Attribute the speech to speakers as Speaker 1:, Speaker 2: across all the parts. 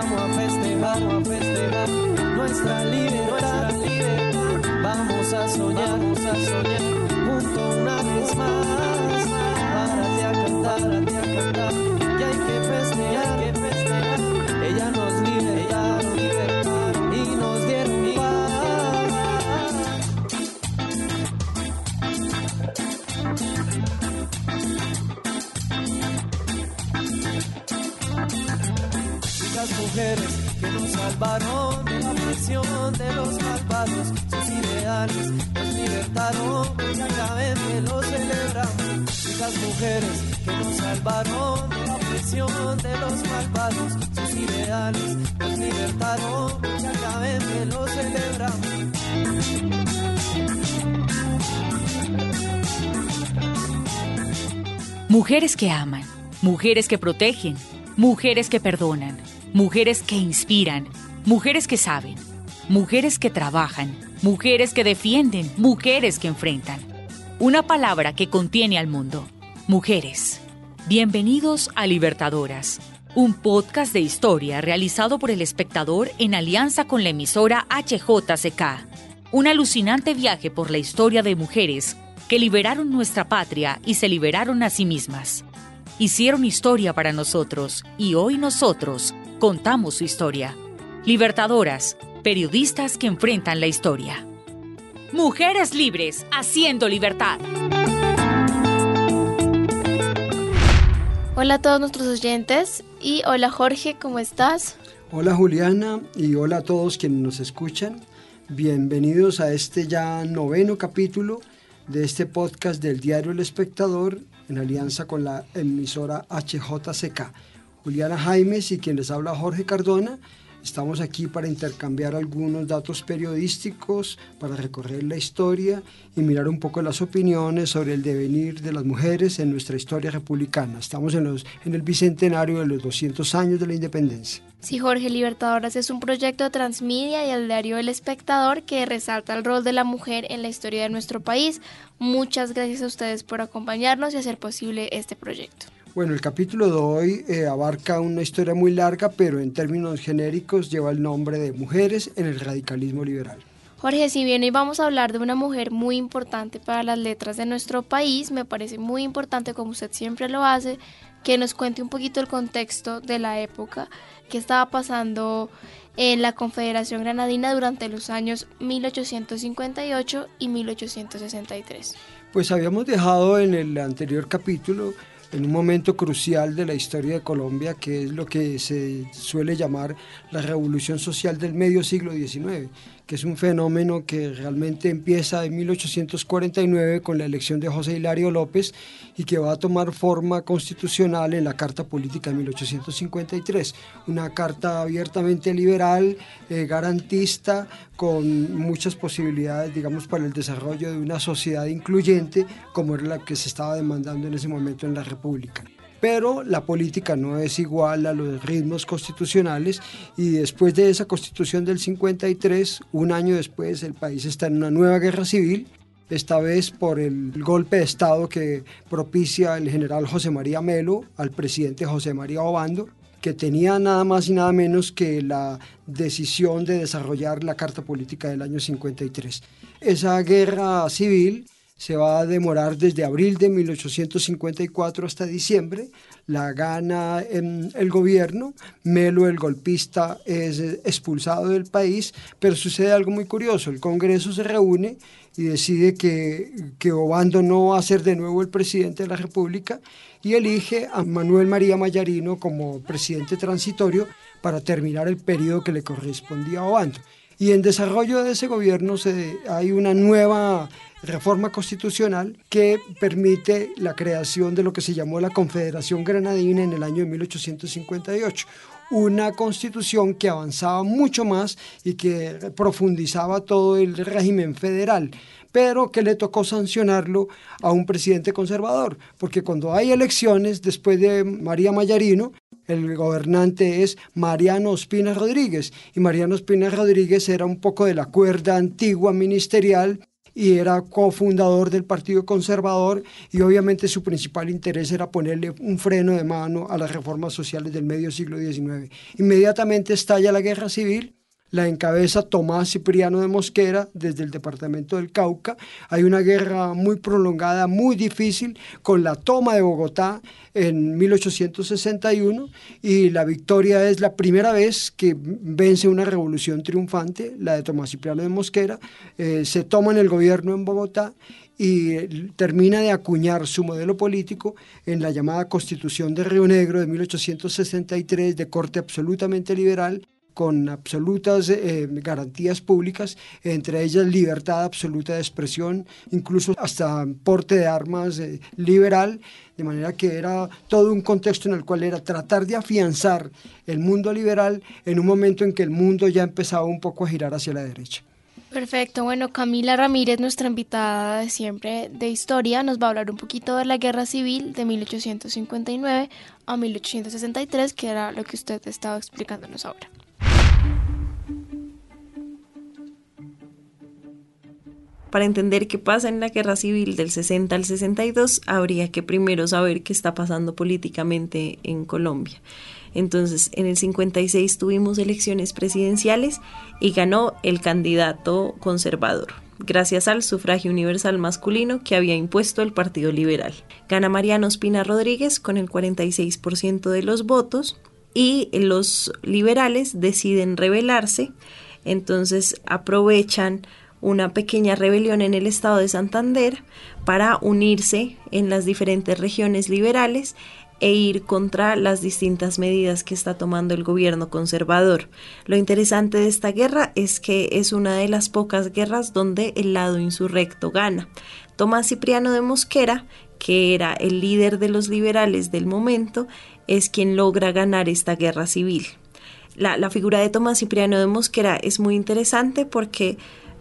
Speaker 1: Vamos a festejar, vamos a festejar nuestra libertad, Vamos a soñar, vamos a soñar junto una vez más. Párate a cantar, párate a cantar. Mujeres que nos salvaron de la prisión de los malvados, sus ideales nos libertaron, que lo celebramos. Mujeres que nos salvaron de la prisión de los malvados, sus ideales nos libertaron, que lo celebramos.
Speaker 2: Mujeres que aman, mujeres que protegen, mujeres que perdonan, mujeres que inspiran, mujeres que saben, mujeres que trabajan, mujeres que defienden, mujeres que enfrentan. Una palabra que contiene al mundo. Mujeres. Bienvenidos a Libertadoras, un podcast de historia realizado por el espectador en alianza con la emisora HJCK. Un alucinante viaje por la historia de mujeres que liberaron nuestra patria y se liberaron a sí mismas. Hicieron historia para nosotros y hoy nosotros contamos su historia. Libertadoras, periodistas que enfrentan la historia. Mujeres libres, haciendo libertad.
Speaker 3: Hola a todos nuestros oyentes y hola Jorge, ¿cómo estás?
Speaker 4: Hola Juliana y hola a todos quienes nos escuchan. Bienvenidos a este ya noveno capítulo de este podcast del diario El Espectador en alianza con la emisora HJCK. Juliana Jaimes y quien les habla Jorge Cardona. Estamos aquí para intercambiar algunos datos periodísticos, para recorrer la historia y mirar un poco las opiniones sobre el devenir de las mujeres en nuestra historia republicana. Estamos en, en el bicentenario de los 200 años de la independencia.
Speaker 3: Sí, Jorge Libertadoras es un proyecto de transmedia y el diario El Espectador que resalta el rol de la mujer en la historia de nuestro país. Muchas gracias a ustedes por acompañarnos y hacer posible este proyecto.
Speaker 4: Bueno, el capítulo de hoy eh, abarca una historia muy larga, pero en términos genéricos lleva el nombre de Mujeres en el radicalismo liberal.
Speaker 3: Jorge, si bien hoy vamos a hablar de una mujer muy importante para las letras de nuestro país, me parece muy importante, como usted siempre lo hace, que nos cuente un poquito el contexto de la época que estaba pasando en la Confederación Granadina durante los años 1858 y 1863.
Speaker 4: Pues habíamos dejado en el anterior capítulo en un momento crucial de la historia de Colombia, que es lo que se suele llamar la revolución social del medio siglo XIX, que es un fenómeno que realmente empieza en 1849 con la elección de José Hilario López y que va a tomar forma constitucional en la Carta Política de 1853, una carta abiertamente liberal, eh, garantista, con muchas posibilidades, digamos, para el desarrollo de una sociedad incluyente, como era la que se estaba demandando en ese momento en la República pero la política no es igual a los ritmos constitucionales y después de esa constitución del 53, un año después, el país está en una nueva guerra civil, esta vez por el golpe de Estado que propicia el general José María Melo al presidente José María Obando, que tenía nada más y nada menos que la decisión de desarrollar la Carta Política del año 53. Esa guerra civil se va a demorar desde abril de 1854 hasta diciembre. La gana en el gobierno, Melo el golpista es expulsado del país, pero sucede algo muy curioso, el Congreso se reúne y decide que, que Obando no va a ser de nuevo el presidente de la República y elige a Manuel María Mayarino como presidente transitorio para terminar el periodo que le correspondía a Obando. Y en desarrollo de ese gobierno se, hay una nueva reforma constitucional que permite la creación de lo que se llamó la Confederación Granadina en el año de 1858 una constitución que avanzaba mucho más y que profundizaba todo el régimen federal, pero que le tocó sancionarlo a un presidente conservador, porque cuando hay elecciones, después de María Mayarino, el gobernante es Mariano Ospina Rodríguez, y Mariano Ospina Rodríguez era un poco de la cuerda antigua ministerial y era cofundador del Partido Conservador y obviamente su principal interés era ponerle un freno de mano a las reformas sociales del medio siglo XIX. Inmediatamente estalla la guerra civil la encabeza Tomás Cipriano de Mosquera desde el departamento del Cauca. Hay una guerra muy prolongada, muy difícil, con la toma de Bogotá en 1861 y la victoria es la primera vez que vence una revolución triunfante, la de Tomás Cipriano de Mosquera. Eh, se toma en el gobierno en Bogotá y termina de acuñar su modelo político en la llamada Constitución de Río Negro de 1863 de corte absolutamente liberal con absolutas eh, garantías públicas, entre ellas libertad absoluta de expresión, incluso hasta porte de armas eh, liberal, de manera que era todo un contexto en el cual era tratar de afianzar el mundo liberal en un momento en que el mundo ya empezaba un poco a girar hacia la derecha.
Speaker 3: Perfecto, bueno, Camila Ramírez, nuestra invitada de siempre de historia, nos va a hablar un poquito de la guerra civil de 1859 a 1863, que era lo que usted estaba explicándonos ahora.
Speaker 5: Para entender qué pasa en la guerra civil del 60 al 62, habría que primero saber qué está pasando políticamente en Colombia. Entonces, en el 56 tuvimos elecciones presidenciales y ganó el candidato conservador, gracias al sufragio universal masculino que había impuesto el Partido Liberal. Gana Mariano Espina Rodríguez con el 46% de los votos y los liberales deciden rebelarse, entonces aprovechan una pequeña rebelión en el estado de Santander para unirse en las diferentes regiones liberales e ir contra las distintas medidas que está tomando el gobierno conservador. Lo interesante de esta guerra es que es una de las pocas guerras donde el lado insurrecto gana. Tomás Cipriano de Mosquera, que era el líder de los liberales del momento, es quien logra ganar esta guerra civil. La, figura de Tomás Cipriano de Mosquera es muy interesante porque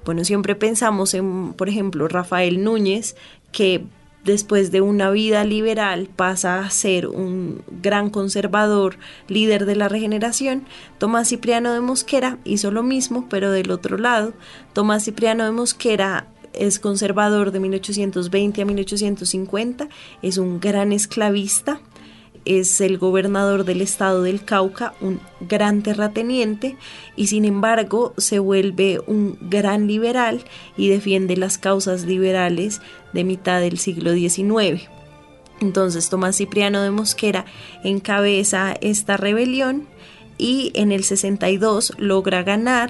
Speaker 5: bueno, siempre pensamos en, por ejemplo, Rafael Núñez, que después de una vida liberal pasa a ser un gran conservador, líder de la regeneración. Tomás Cipriano de Mosquera hizo lo mismo, pero del otro lado. Tomás Cipriano de Mosquera es conservador de 1820 a 1850, es un gran esclavista es el gobernador del estado del Cauca, un gran terrateniente, y sin embargo se vuelve un gran liberal y defiende las causas liberales de mitad del siglo XIX. Entonces Tomás Cipriano de Mosquera encabeza esta rebelión y en el 62 logra ganar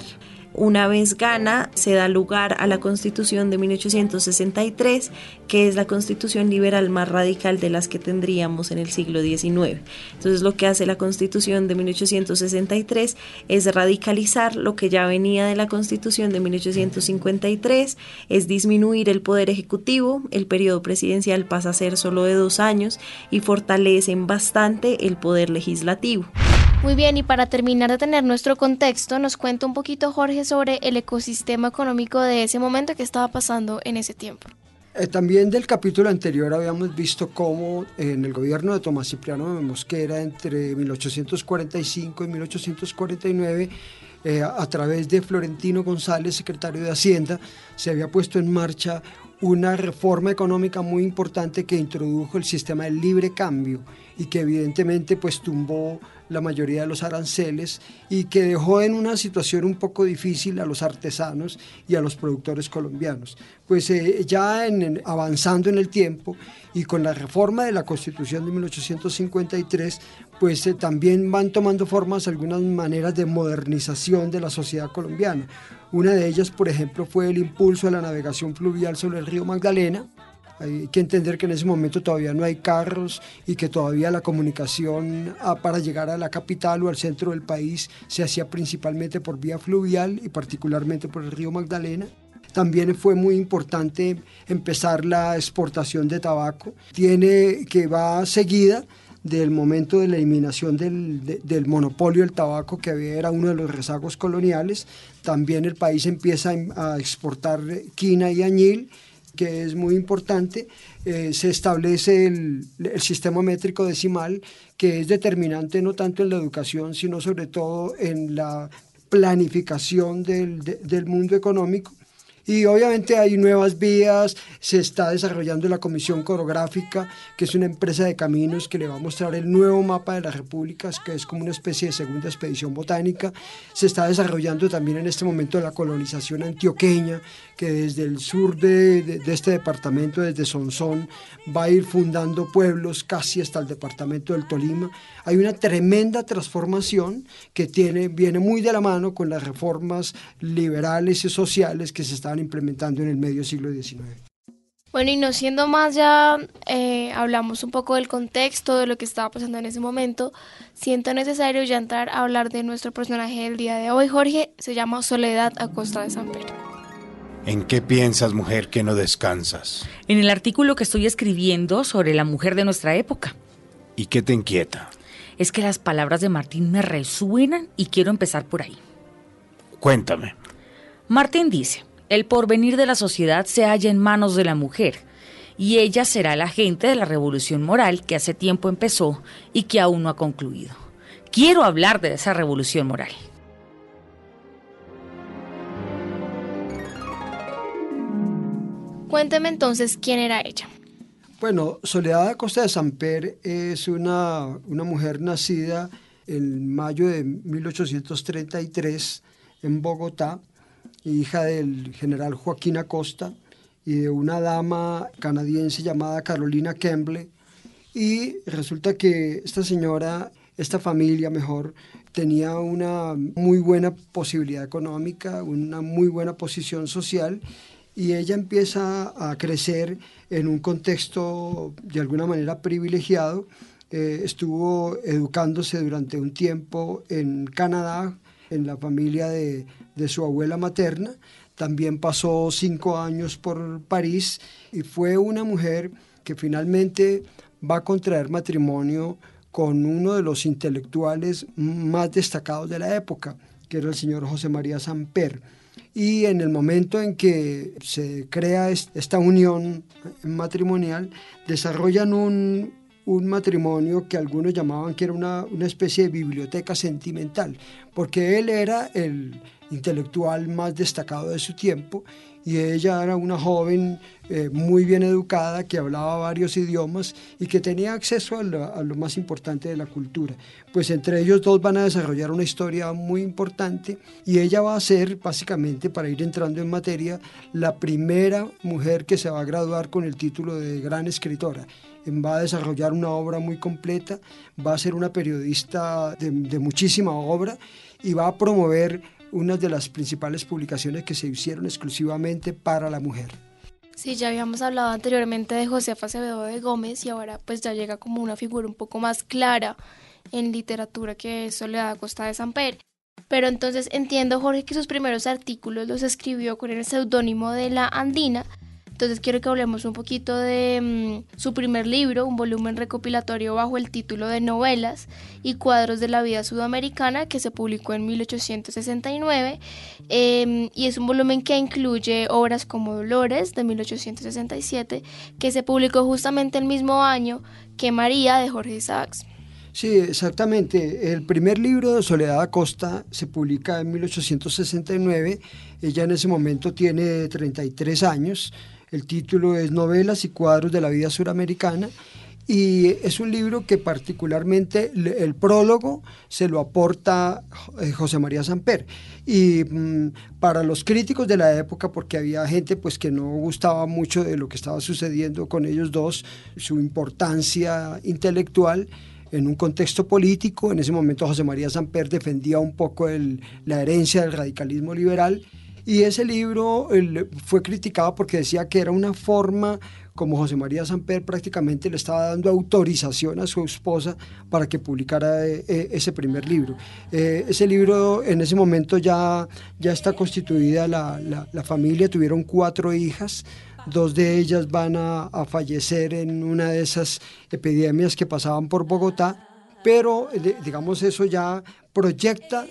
Speaker 5: una vez gana, se da lugar a la Constitución de 1863, que es la constitución liberal más radical de las que tendríamos en el siglo XIX. Entonces lo que hace la Constitución de 1863 es radicalizar lo que ya venía de la Constitución de 1853, es disminuir el poder ejecutivo, el periodo presidencial pasa a ser solo de dos años y fortalecen bastante el poder legislativo.
Speaker 3: Muy bien, y para terminar de tener nuestro contexto, nos cuenta un poquito Jorge sobre el ecosistema económico de ese momento que estaba pasando en ese tiempo.
Speaker 4: Eh, también del capítulo anterior habíamos visto cómo en el gobierno de Tomás Cipriano de Mosquera entre 1845 y 1849 eh, a través de Florentino González, secretario de Hacienda, se había puesto en marcha una reforma económica muy importante que introdujo el sistema del libre cambio y que evidentemente pues tumbó la mayoría de los aranceles y que dejó en una situación un poco difícil a los artesanos y a los productores colombianos. Pues eh, ya avanzando en el tiempo y con la reforma de la Constitución de 1853, pues eh, también van tomando formas algunas maneras de modernización de la sociedad colombiana. Una de ellas, por ejemplo, fue el impulso a la navegación fluvial sobre el río Magdalena, hay que entender que en ese momento todavía no hay carros y que todavía la comunicación ah, para llegar a la capital o al centro del país se hacía principalmente por vía fluvial y particularmente por el río Magdalena. También fue muy importante empezar la exportación de tabaco. Tiene que va seguida del momento de la eliminación del, del, monopolio del tabaco, que era uno de los rezagos coloniales. También el país empieza a exportar quina y añil que es muy importante, eh, se establece el, sistema métrico decimal, que es determinante no tanto en la educación, sino sobre todo en la planificación del, del mundo económico Y obviamente hay nuevas vías, se está desarrollando la Comisión Coreográfica, que es una empresa de caminos que le va a mostrar el nuevo mapa de las repúblicas, que es como una especie de segunda expedición botánica. Se está desarrollando también en este momento la colonización antioqueña, que desde el sur de, este departamento, desde Sonsón, va a ir fundando pueblos casi hasta el departamento del Tolima. Hay una tremenda transformación que tiene, viene muy de la mano con las reformas liberales y sociales que se están implementando en el medio siglo XIX.
Speaker 3: Bueno, y no siendo más, ya eh, hablamos un poco del contexto, de lo que estaba pasando en ese momento. Siento necesario ya entrar a hablar de nuestro personaje del día de hoy. Jorge se llama Soledad Acosta de San Pedro.
Speaker 6: ¿En qué piensas, mujer, que no descansas?
Speaker 2: En el artículo que estoy escribiendo sobre la mujer de nuestra época.
Speaker 6: ¿Y qué te inquieta?
Speaker 2: Es que las palabras de Martín me resuenan y quiero empezar por ahí.
Speaker 6: Cuéntame.
Speaker 2: Martín dice, el porvenir de la sociedad se halla en manos de la mujer, y ella será la agente de la revolución moral que hace tiempo empezó y que aún no ha concluido. Quiero hablar de esa revolución moral.
Speaker 3: Cuénteme entonces quién era ella.
Speaker 4: Bueno, Soledad Acosta de Samper es una, una mujer nacida en mayo de 1833 en Bogotá hija del general Joaquín Acosta y de una dama canadiense llamada Carolina Kemble. Y resulta que esta señora, esta familia mejor, tenía una muy buena posibilidad económica, una muy buena posición social y ella empieza a crecer en un contexto de alguna manera privilegiado. Eh, estuvo educándose durante un tiempo en Canadá, en la familia de, de su abuela materna. También pasó cinco años por París y fue una mujer que finalmente va a contraer matrimonio con uno de los intelectuales más destacados de la época, que era el señor José María Samper. Y en el momento en que se crea esta unión matrimonial, desarrollan un, un matrimonio que algunos llamaban que era una, una especie de biblioteca sentimental, porque él era el, intelectual más destacado de su tiempo y ella era una joven eh, muy bien educada que hablaba varios idiomas y que tenía acceso a lo, más importante de la cultura. Pues entre ellos dos van a desarrollar una historia muy importante y ella va a ser básicamente, para ir entrando en materia, la primera mujer que se va a graduar con el título de gran escritora va a desarrollar una obra muy completa, va a ser una periodista de, de muchísima obra y va a promover una de las principales publicaciones que se hicieron exclusivamente para la mujer.
Speaker 3: Sí, ya habíamos hablado anteriormente de José Acevedo de Gómez y ahora pues ya llega como una figura un poco más clara en literatura que Soledad Costa de Samper. Pero entonces entiendo, Jorge, que sus primeros artículos los escribió con el seudónimo de La Andina, entonces quiero que hablemos un poquito de mm, su primer libro, un volumen recopilatorio bajo el título de Novelas y Cuadros de la Vida Sudamericana, que se publicó en 1869. Em, y es un volumen que incluye obras como Dolores de 1867, que se publicó justamente el mismo año que María de Jorge Isaacs.
Speaker 4: Sí, exactamente. El primer libro de Soledad Acosta se publica en 1869. Ella en ese momento tiene 33 años. El título es Novelas y cuadros de la vida suramericana y es un libro que particularmente el prólogo se lo aporta eh, José María Samper. Y mm, para los críticos de la época, porque había gente pues que no gustaba mucho de lo que estaba sucediendo con ellos dos, su importancia intelectual, en un contexto político. En ese momento José María Samper defendía un poco la herencia del radicalismo liberal y ese libro fue criticado porque decía que era una forma como José María Samper prácticamente le estaba dando autorización a su esposa para que publicara eh, eh, ese primer libro. Eh, ese libro en ese momento ya, ya está constituida la, la, familia, tuvieron cuatro hijas, dos de ellas van a, a, fallecer en una de esas epidemias que pasaban por Bogotá, pero digamos eso ya proyecta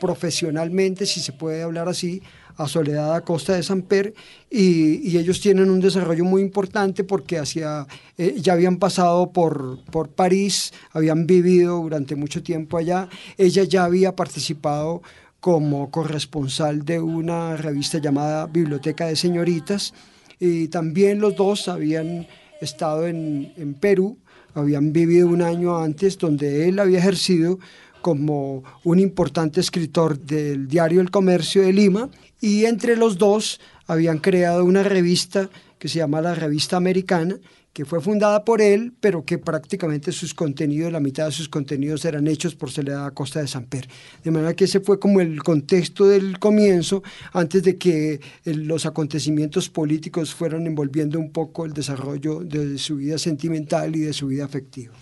Speaker 4: profesionalmente, si se puede hablar así, a Soledad Acosta de Samper y, y ellos tienen un desarrollo muy importante porque hacia, eh, ya habían pasado por, por París, habían vivido durante mucho tiempo allá, ella ya había participado como corresponsal de una revista llamada Biblioteca de Señoritas. Y también los dos habían estado en, en Perú, habían vivido un año antes donde él había ejercido como un importante escritor del diario El Comercio de Lima y entre los dos habían creado una revista que se llama la Revista Americana, que fue fundada por él, pero que prácticamente sus contenidos, la mitad de sus contenidos eran hechos por Soledad Acosta de Samper. De manera que ese fue como el contexto del comienzo, antes de que los acontecimientos políticos fueran envolviendo un poco el desarrollo de su vida sentimental y de su vida afectiva.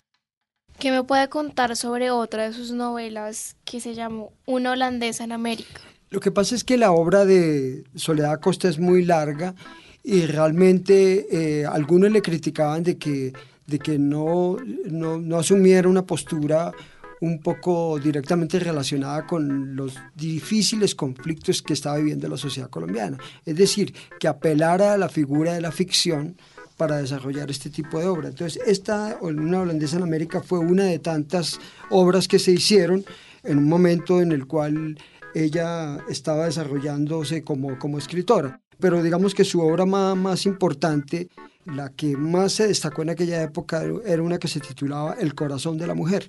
Speaker 3: ¿Qué me puede contar sobre otra de sus novelas que se llamó Una holandesa en América?
Speaker 4: Lo que pasa es que la obra de Soledad Acosta es muy larga y realmente eh, algunos le criticaban de que, de que no, no, no asumiera una postura un poco directamente relacionada con los difíciles conflictos que estaba viviendo la sociedad colombiana. Es decir, que apelara a la figura de la ficción para desarrollar este tipo de obra. Entonces, esta, Una holandesa en América, fue una de tantas obras que se hicieron en un momento en el cual ella estaba desarrollándose como, como escritora. Pero digamos que su obra más, más importante, la que más se destacó en aquella época, era una que se titulaba El corazón de la mujer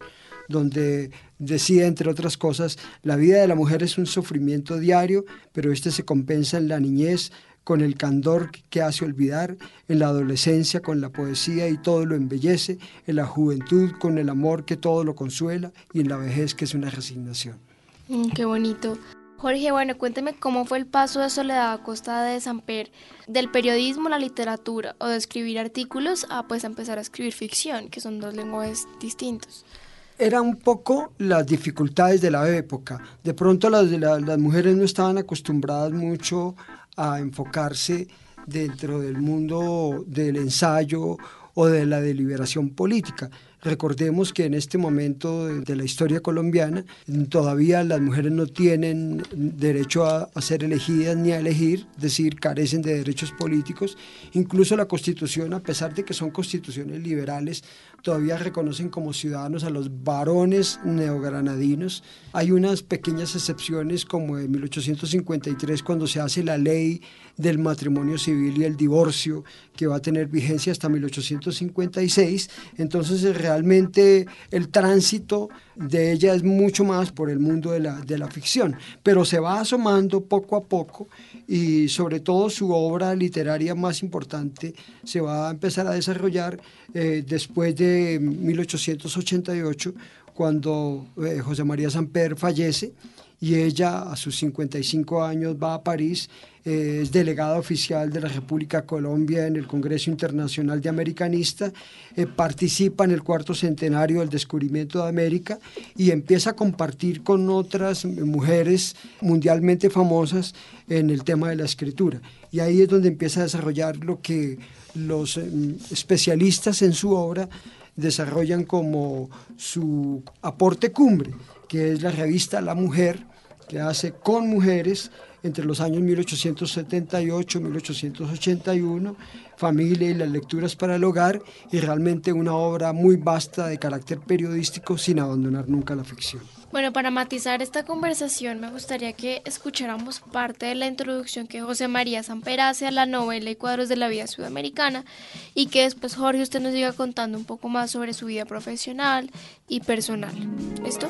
Speaker 4: donde decía, entre otras cosas, la vida de la mujer es un sufrimiento diario, pero este se compensa en la niñez, con el candor que hace olvidar, en la adolescencia con la poesía y todo lo embellece, en la juventud con el amor que todo lo consuela y en la vejez que es una resignación.
Speaker 3: Mm, qué bonito. Jorge, bueno, cuénteme cómo fue el paso de Soledad Acosta de Samper del periodismo a la literatura o de escribir artículos a pues empezar a escribir ficción, que son dos lenguajes distintos
Speaker 4: era un poco las dificultades de la época. De pronto las, las, mujeres no estaban acostumbradas mucho a enfocarse dentro del mundo del ensayo o de la deliberación política. Recordemos que en este momento de, la historia colombiana todavía las mujeres no tienen derecho a, ser elegidas ni a elegir, es decir, carecen de derechos políticos. Incluso la constitución, a pesar de que son constituciones liberales, todavía reconocen como ciudadanos a los varones neogranadinos. Hay unas pequeñas excepciones como en 1853 cuando se hace la ley del matrimonio civil y el divorcio que va a tener vigencia hasta 1856. Entonces realmente el tránsito de ella es mucho más por el mundo de la, de la ficción, pero se va asomando poco a poco y sobre todo su obra literaria más importante se va a empezar a desarrollar eh, después de 1888, cuando eh, José María Samper fallece y ella a sus 55 años va a París, eh, es delegada oficial de la República Colombia en el Congreso Internacional de Americanista, eh, participa en el cuarto centenario del descubrimiento de América y empieza a compartir con otras mujeres mundialmente famosas en el tema de la escritura. Y ahí es donde empieza a desarrollar lo que los em, especialistas en su obra desarrollan como su aporte cumbre, que es la revista La Mujer, que hace con mujeres entre los años 1878 1881, Familia y las lecturas para el hogar, y realmente una obra muy vasta de carácter periodístico sin abandonar nunca la ficción.
Speaker 3: Bueno, para matizar esta conversación me gustaría que escucháramos parte de la introducción que José María Samper hace a la novela y cuadros de la vida sudamericana y que después Jorge usted nos siga contando un poco más sobre su vida profesional y personal. ¿Esto?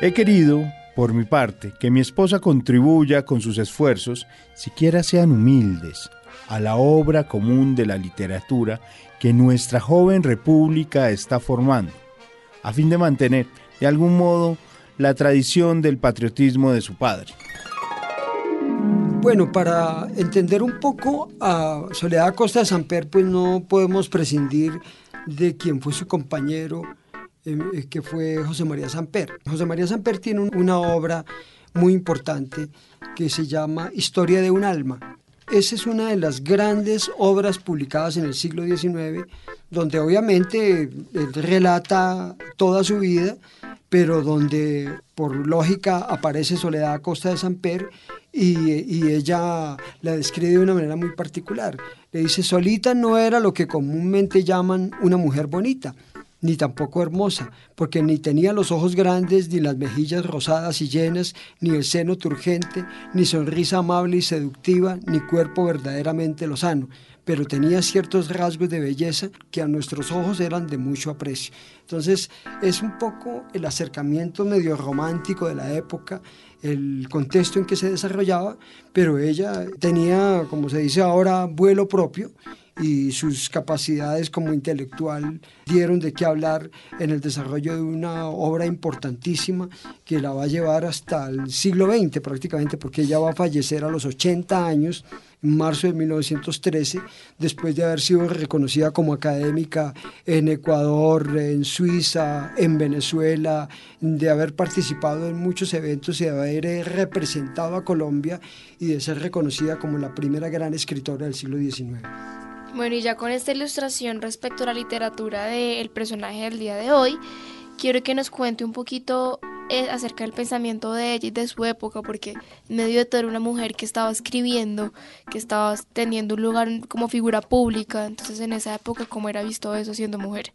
Speaker 6: He querido, por mi parte, que mi esposa contribuya con sus esfuerzos, siquiera sean humildes, a la obra común de la literatura que nuestra joven república está formando, a fin de mantener, de algún modo, la tradición del patriotismo de su padre.
Speaker 4: Bueno, para entender un poco a Soledad Costa Samper, pues no podemos prescindir de quien fue su compañero eh, que fue José María Samper. José María Samper tiene una obra muy importante que se llama Historia de un alma. Esa es una de las grandes obras publicadas en el siglo XIX, donde obviamente él relata toda su vida, pero donde por lógica aparece Soledad Costa de Samper y, y, ella la describe de una manera muy particular. Le dice, Solita no era lo que comúnmente llaman una mujer bonita, ni tampoco hermosa, porque ni tenía los ojos grandes, ni las mejillas rosadas y llenas, ni el seno turgente, ni sonrisa amable y seductiva, ni cuerpo verdaderamente lozano, pero tenía ciertos rasgos de belleza que a nuestros ojos eran de mucho aprecio. Entonces es un poco el acercamiento medio romántico de la época, el contexto en que se desarrollaba, pero ella tenía, como se dice ahora, vuelo propio y sus capacidades como intelectual dieron de qué hablar en el desarrollo de una obra importantísima que la va a llevar hasta el siglo XX prácticamente, porque ella va a fallecer a los 80 años en marzo de 1913, después de haber sido reconocida como académica en Ecuador, en Suiza, en Venezuela, de haber participado en muchos eventos y de haber representado a Colombia y de ser reconocida como la primera gran escritora del siglo XIX.
Speaker 3: Bueno, y ya con esta ilustración respecto a la literatura del personaje del día de hoy, quiero que nos cuente un poquito eh, acerca del pensamiento de ella y de su época, porque en medio de todo era una mujer que estaba escribiendo, que estaba teniendo un lugar como figura pública, entonces en esa época, ¿cómo era visto eso siendo mujer?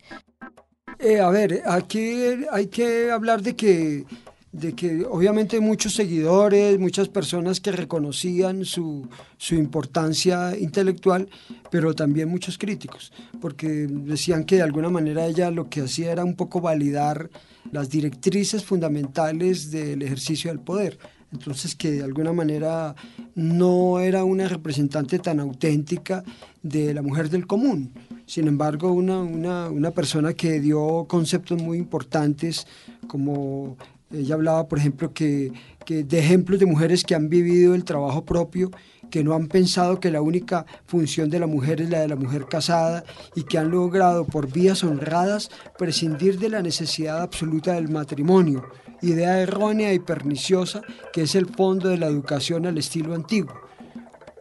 Speaker 4: Eh, a ver, aquí hay que hablar de que de que obviamente muchos seguidores, muchas personas que reconocían su, su, importancia intelectual, pero también muchos críticos, porque decían que de alguna manera ella lo que hacía era un poco validar las directrices fundamentales del ejercicio del poder. Entonces que de alguna manera no era una representante tan auténtica de la mujer del común. Sin embargo, una, una, una persona que dio conceptos muy importantes como ella hablaba, por ejemplo, que, de ejemplos de mujeres que han vivido el trabajo propio, que no han pensado que la única función de la mujer es la de la mujer casada y que han logrado por vías honradas prescindir de la necesidad absoluta del matrimonio, idea errónea y perniciosa que es el fondo de la educación al estilo antiguo.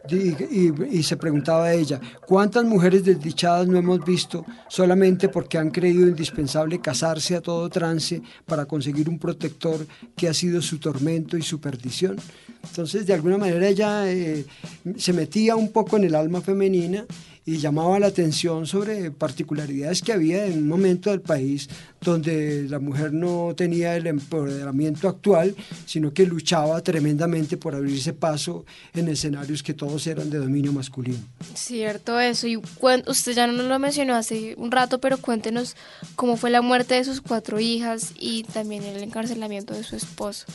Speaker 4: Y, se preguntaba ella, ¿cuántas mujeres desdichadas no hemos visto solamente porque han creído indispensable casarse a todo trance para conseguir un protector que ha sido su tormento y su perdición? Entonces, de alguna manera ella eh, se metía un poco en el alma femenina y llamaba la atención sobre particularidades que había en un momento del país donde la mujer no tenía el empoderamiento actual, sino que luchaba tremendamente por abrirse paso en escenarios que todos eran de dominio masculino.
Speaker 3: Cierto eso, y usted ya no lo mencionó hace un rato, pero cuéntenos cómo fue la muerte de sus cuatro hijas y también el encarcelamiento de su esposo.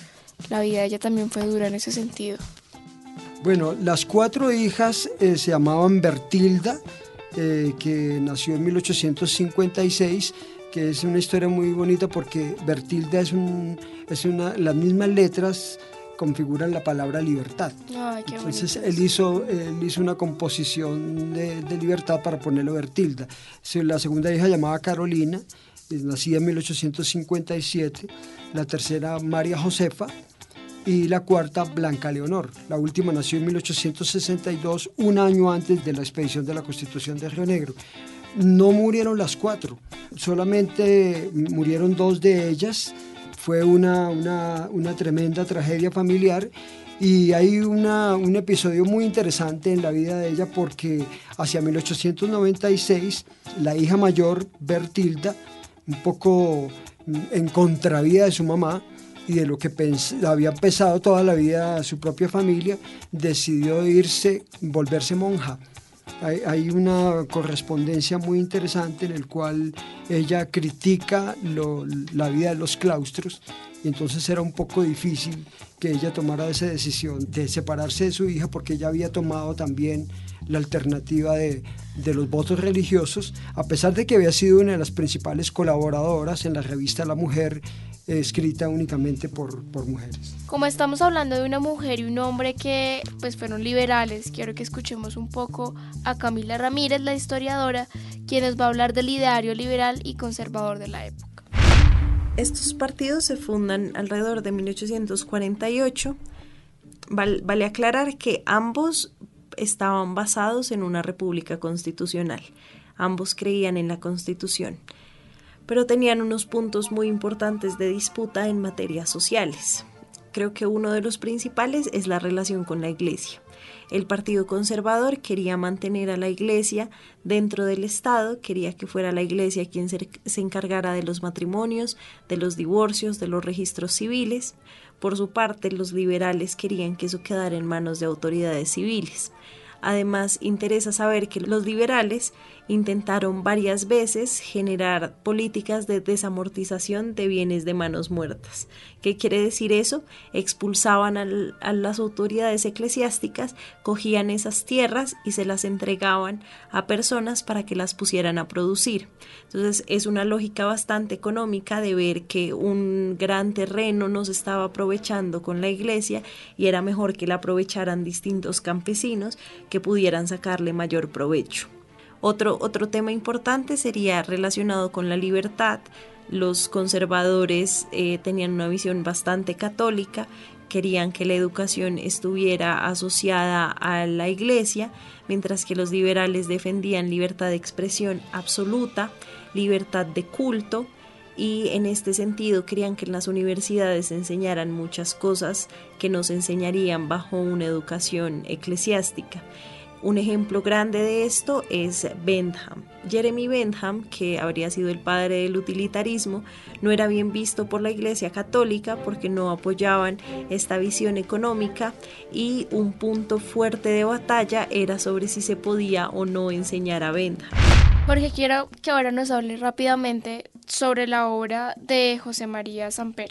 Speaker 3: La vida de ella también fue dura en ese sentido.
Speaker 4: Bueno, las cuatro hijas eh, se llamaban Bertilda, eh, que nació en 1856, que es una historia muy bonita porque Bertilda es, un, es una, las mismas letras configuran la palabra libertad. Entonces él hizo, él hizo una composición de, de, libertad para ponerlo Bertilda. La segunda hija llamaba Carolina, nacida en 1857, la tercera María Josefa, y la cuarta Blanca Leonor. La última nació en 1862, un año antes de la expedición de la Constitución de Río Negro. No murieron las cuatro, solamente murieron dos de ellas. Fue una, una, tremenda tragedia familiar y hay una, un episodio muy interesante en la vida de ella porque hacia 1896 la hija mayor, Bertilda, un poco en contravía de su mamá, y de lo que había pesado toda la vida su propia familia, decidió irse, volverse monja. Hay, una correspondencia muy interesante en el cual ella critica la vida de los claustros y entonces era un poco difícil que ella tomara esa decisión de separarse de su hija porque ella había tomado también la alternativa de, de, los votos religiosos, a pesar de que había sido una de las principales colaboradoras en la revista La Mujer escrita únicamente por, por, mujeres.
Speaker 3: Como estamos hablando de una mujer y un hombre que pues fueron liberales, quiero que escuchemos un poco a Camila Ramírez, la historiadora, quien nos va a hablar del ideario liberal y conservador de la época.
Speaker 5: Estos partidos se fundan alrededor de 1848. vale aclarar que ambos estaban basados en una república constitucional. Ambos creían en la constitución pero tenían unos puntos muy importantes de disputa en materias sociales. Creo que uno de los principales es la relación con la iglesia. El Partido Conservador quería mantener a la Iglesia dentro del Estado, quería que fuera la Iglesia quien se, encargara de los matrimonios, de los divorcios, de los registros civiles. Por su parte, los liberales querían que eso quedara en manos de autoridades civiles. Además, interesa saber que los liberales intentaron varias veces generar políticas de desamortización de bienes de manos muertas. ¿Qué quiere decir eso? Expulsaban a las autoridades eclesiásticas, cogían esas tierras y se las entregaban a personas para que las pusieran a producir. Entonces es una lógica bastante económica de ver que un gran terreno no se estaba aprovechando con la iglesia y era mejor que la aprovecharan distintos campesinos que pudieran sacarle mayor provecho. Otro, otro tema importante sería relacionado con la libertad. Los conservadores eh, tenían una visión bastante católica, querían que la educación estuviera asociada a la iglesia, mientras que los liberales defendían libertad de expresión absoluta, libertad de culto, y en este sentido querían que en las universidades se enseñaran muchas cosas que nos enseñarían bajo una educación eclesiástica. Un ejemplo grande de esto es Bentham. Jeremy Bentham, que habría sido el padre del utilitarismo, no era bien visto por la Iglesia Católica porque no apoyaban esta visión económica y un punto fuerte de batalla era sobre si se podía o no enseñar a Bentham.
Speaker 3: Jorge, quiero que ahora nos hable rápidamente sobre la obra de José María Samper.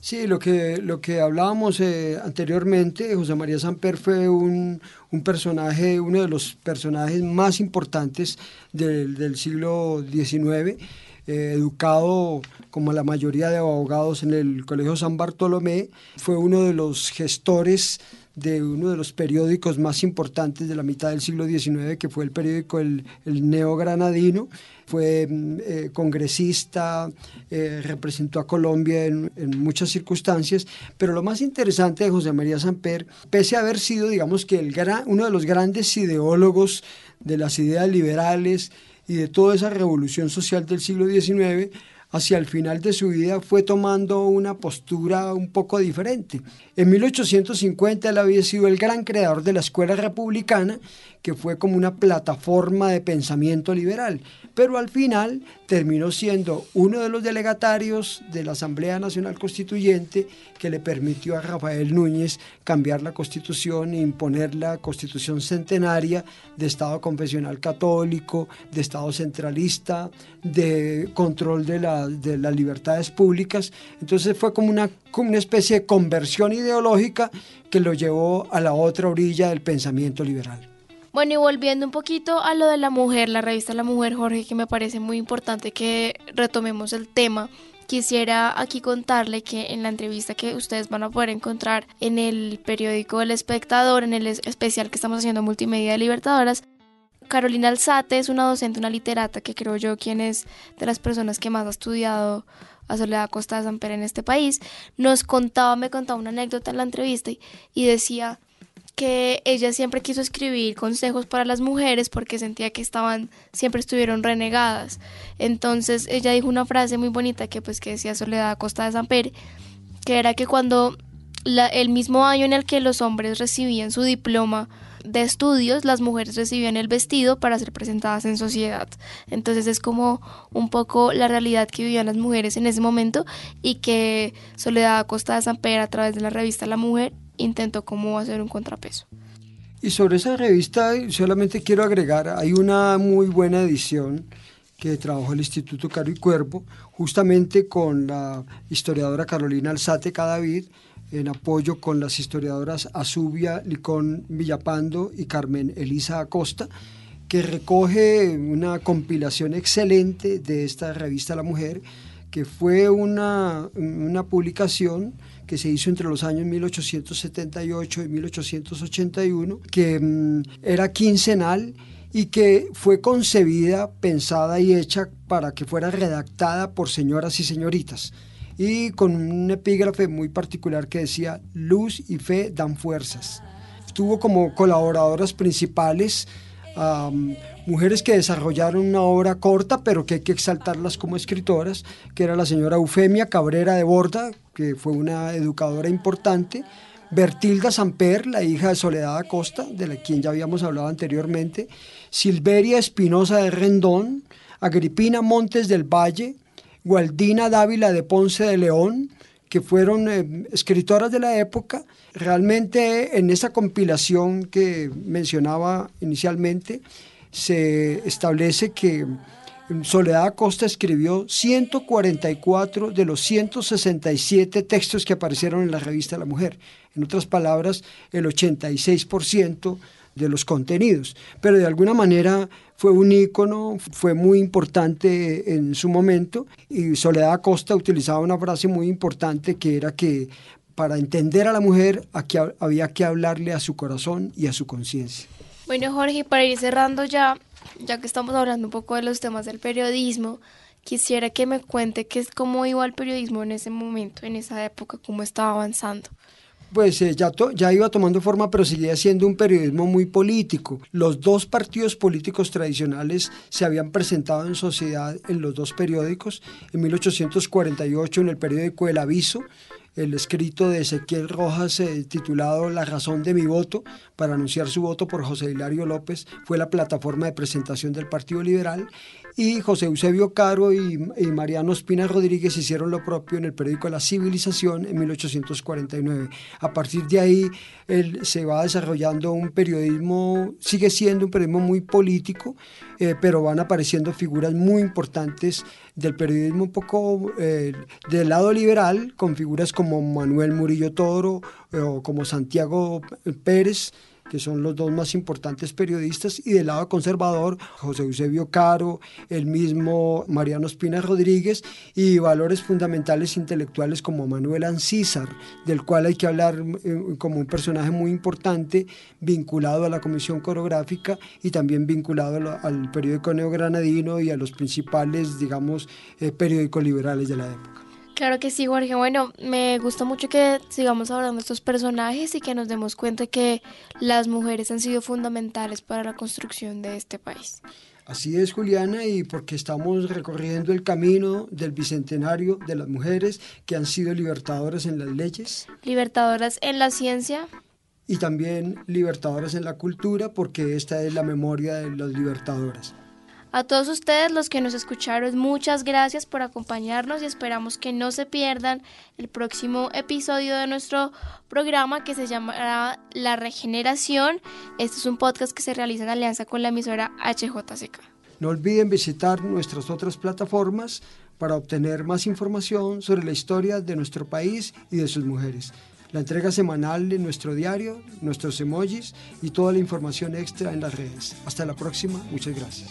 Speaker 4: Sí, lo que, lo que hablábamos eh, anteriormente, José María Samper fue un, personaje, uno de los personajes más importantes del, siglo XIX, eh, educado como la mayoría de abogados en el Colegio San Bartolomé, fue uno de los gestores de uno de los periódicos más importantes de la mitad del siglo XIX, que fue el periódico El, el Neogranadino. Fue mm, eh, congresista, eh, representó a Colombia en, muchas circunstancias, pero lo más interesante de José María Samper, pese a haber sido, digamos que el uno de los grandes ideólogos de las ideas liberales y de toda esa revolución social del siglo XIX, hacia el final de su vida fue tomando una postura un poco diferente. En 1850 él había sido el gran creador de la escuela republicana, que fue como una plataforma de pensamiento liberal, pero al final terminó siendo uno de los delegatarios de la Asamblea Nacional Constituyente que le permitió a Rafael Núñez cambiar la constitución e imponer la constitución centenaria de Estado confesional católico, de Estado centralista, de control de, las libertades públicas. Entonces fue como una, como una especie de conversión ideológica que lo llevó a la otra orilla del pensamiento liberal.
Speaker 3: Bueno, y volviendo un poquito a lo de la mujer, la revista La Mujer, Jorge, que me parece muy importante que retomemos el tema. Quisiera aquí contarle que en la entrevista que ustedes van a poder encontrar en el periódico El Espectador, en el especial que estamos haciendo Multimedia de Libertadoras, Carolina Alzate es una docente, una literata que creo yo quien es de las personas que más ha estudiado a Soledad Costa de San Pedro en este país, nos contaba, me contaba una anécdota en la entrevista y decía que ella siempre quiso escribir consejos para las mujeres porque sentía que estaban, siempre estuvieron renegadas. Entonces ella dijo una frase muy bonita que pues que decía Soledad Costa de San Pere, que era que cuando el mismo año en el que los hombres recibían su diploma de estudios, las mujeres recibían el vestido para ser presentadas en sociedad. Entonces es como un poco la realidad que vivían las mujeres en ese momento y que Soledad Costa de San Pedro a través de la revista La Mujer intento cómo hacer un contrapeso.
Speaker 4: Y sobre esa revista solamente quiero agregar, hay una muy buena edición que trabajó el Instituto Caro y Cuervo, justamente con la historiadora Carolina Alzate Cadavid, en apoyo con las historiadoras Azubia, Licón Villapando y Carmen Elisa Acosta, que recoge una compilación excelente de esta revista La Mujer, que fue una, una publicación que se hizo entre los años 1878 y 1881, que mm, era quincenal y que fue concebida, pensada y hecha para que fuera redactada por señoras y señoritas y con un epígrafe muy particular que decía luz y fe dan fuerzas. Tuvo como colaboradoras principales mujeres que desarrollaron una obra corta, pero que hay que exaltarlas como escritoras, que era la señora Eufemia Cabrera de Borda, fue una educadora importante, Bertilda Samper, la hija de Soledad Acosta, de la quien ya habíamos hablado anteriormente, Silveria Espinosa de Rendón, Agripina Montes del Valle, Gualdina Dávila de Ponce de León, que fueron eh, escritoras de la época. Realmente en esa compilación que mencionaba inicialmente, se establece que Soledad Acosta escribió 144 de los 167 textos que aparecieron en la revista La Mujer. En otras palabras, el 86% de los contenidos. Pero de alguna manera fue un ícono, fue muy importante en su momento y Soledad Acosta utilizaba una frase muy importante que era que para entender a la mujer había que hablarle a su corazón y a su conciencia.
Speaker 3: Bueno, Jorge, para ir cerrando ya, ya que estamos hablando un poco de los temas del periodismo, quisiera que me cuente qué es cómo iba el periodismo en ese momento, en esa época, cómo estaba avanzando
Speaker 4: pues eh, ya, ya iba tomando forma, pero seguía siendo un periodismo muy político. Los dos partidos políticos tradicionales se habían presentado en sociedad en los dos periódicos. En 1848 en el periódico El Aviso el escrito de Ezequiel Rojas eh, titulado La razón de mi voto para anunciar su voto por José Hilario López fue la plataforma de presentación del Partido Liberal y José Eusebio Caro y, Mariano Espina Rodríguez hicieron lo propio en el periódico La Civilización en 1849. A partir de ahí él, se va desarrollando un periodismo, sigue siendo un periodismo muy político, eh, pero van apareciendo figuras muy importantes del periodismo un poco eh, del lado liberal, con figuras como Manuel Murillo Toro eh, o como Santiago Pérez, que son los dos más importantes periodistas, y del lado conservador, José Eusebio Caro, el mismo Mariano Espina Rodríguez, y valores fundamentales intelectuales como Manuel Ancísar, del cual hay que hablar eh, como un personaje muy importante, vinculado a la Comisión Coreográfica y también vinculado al periódico neogranadino y a los principales, digamos, eh, periódicos liberales de la época.
Speaker 3: Claro que sí, Jorge. Bueno, me gusta mucho que sigamos hablando de estos personajes y que nos demos cuenta que las mujeres han sido fundamentales para la construcción de este país.
Speaker 4: Así es, Juliana, y porque estamos recorriendo el camino del bicentenario de las mujeres que han sido libertadoras en las leyes.
Speaker 3: Libertadoras en la ciencia.
Speaker 4: Y también libertadoras en la cultura, porque esta es la memoria de las libertadoras.
Speaker 3: A todos ustedes los que nos escucharon, muchas gracias por acompañarnos y esperamos que no se pierdan el próximo episodio de nuestro programa que se llamará La Regeneración. Este es un podcast que se realiza en alianza con la emisora HJCK.
Speaker 4: No olviden visitar nuestras otras plataformas para obtener más información sobre la historia de nuestro país y de sus mujeres. La entrega semanal de nuestro diario, nuestros emojis y toda la información extra en las redes. Hasta la próxima, muchas gracias.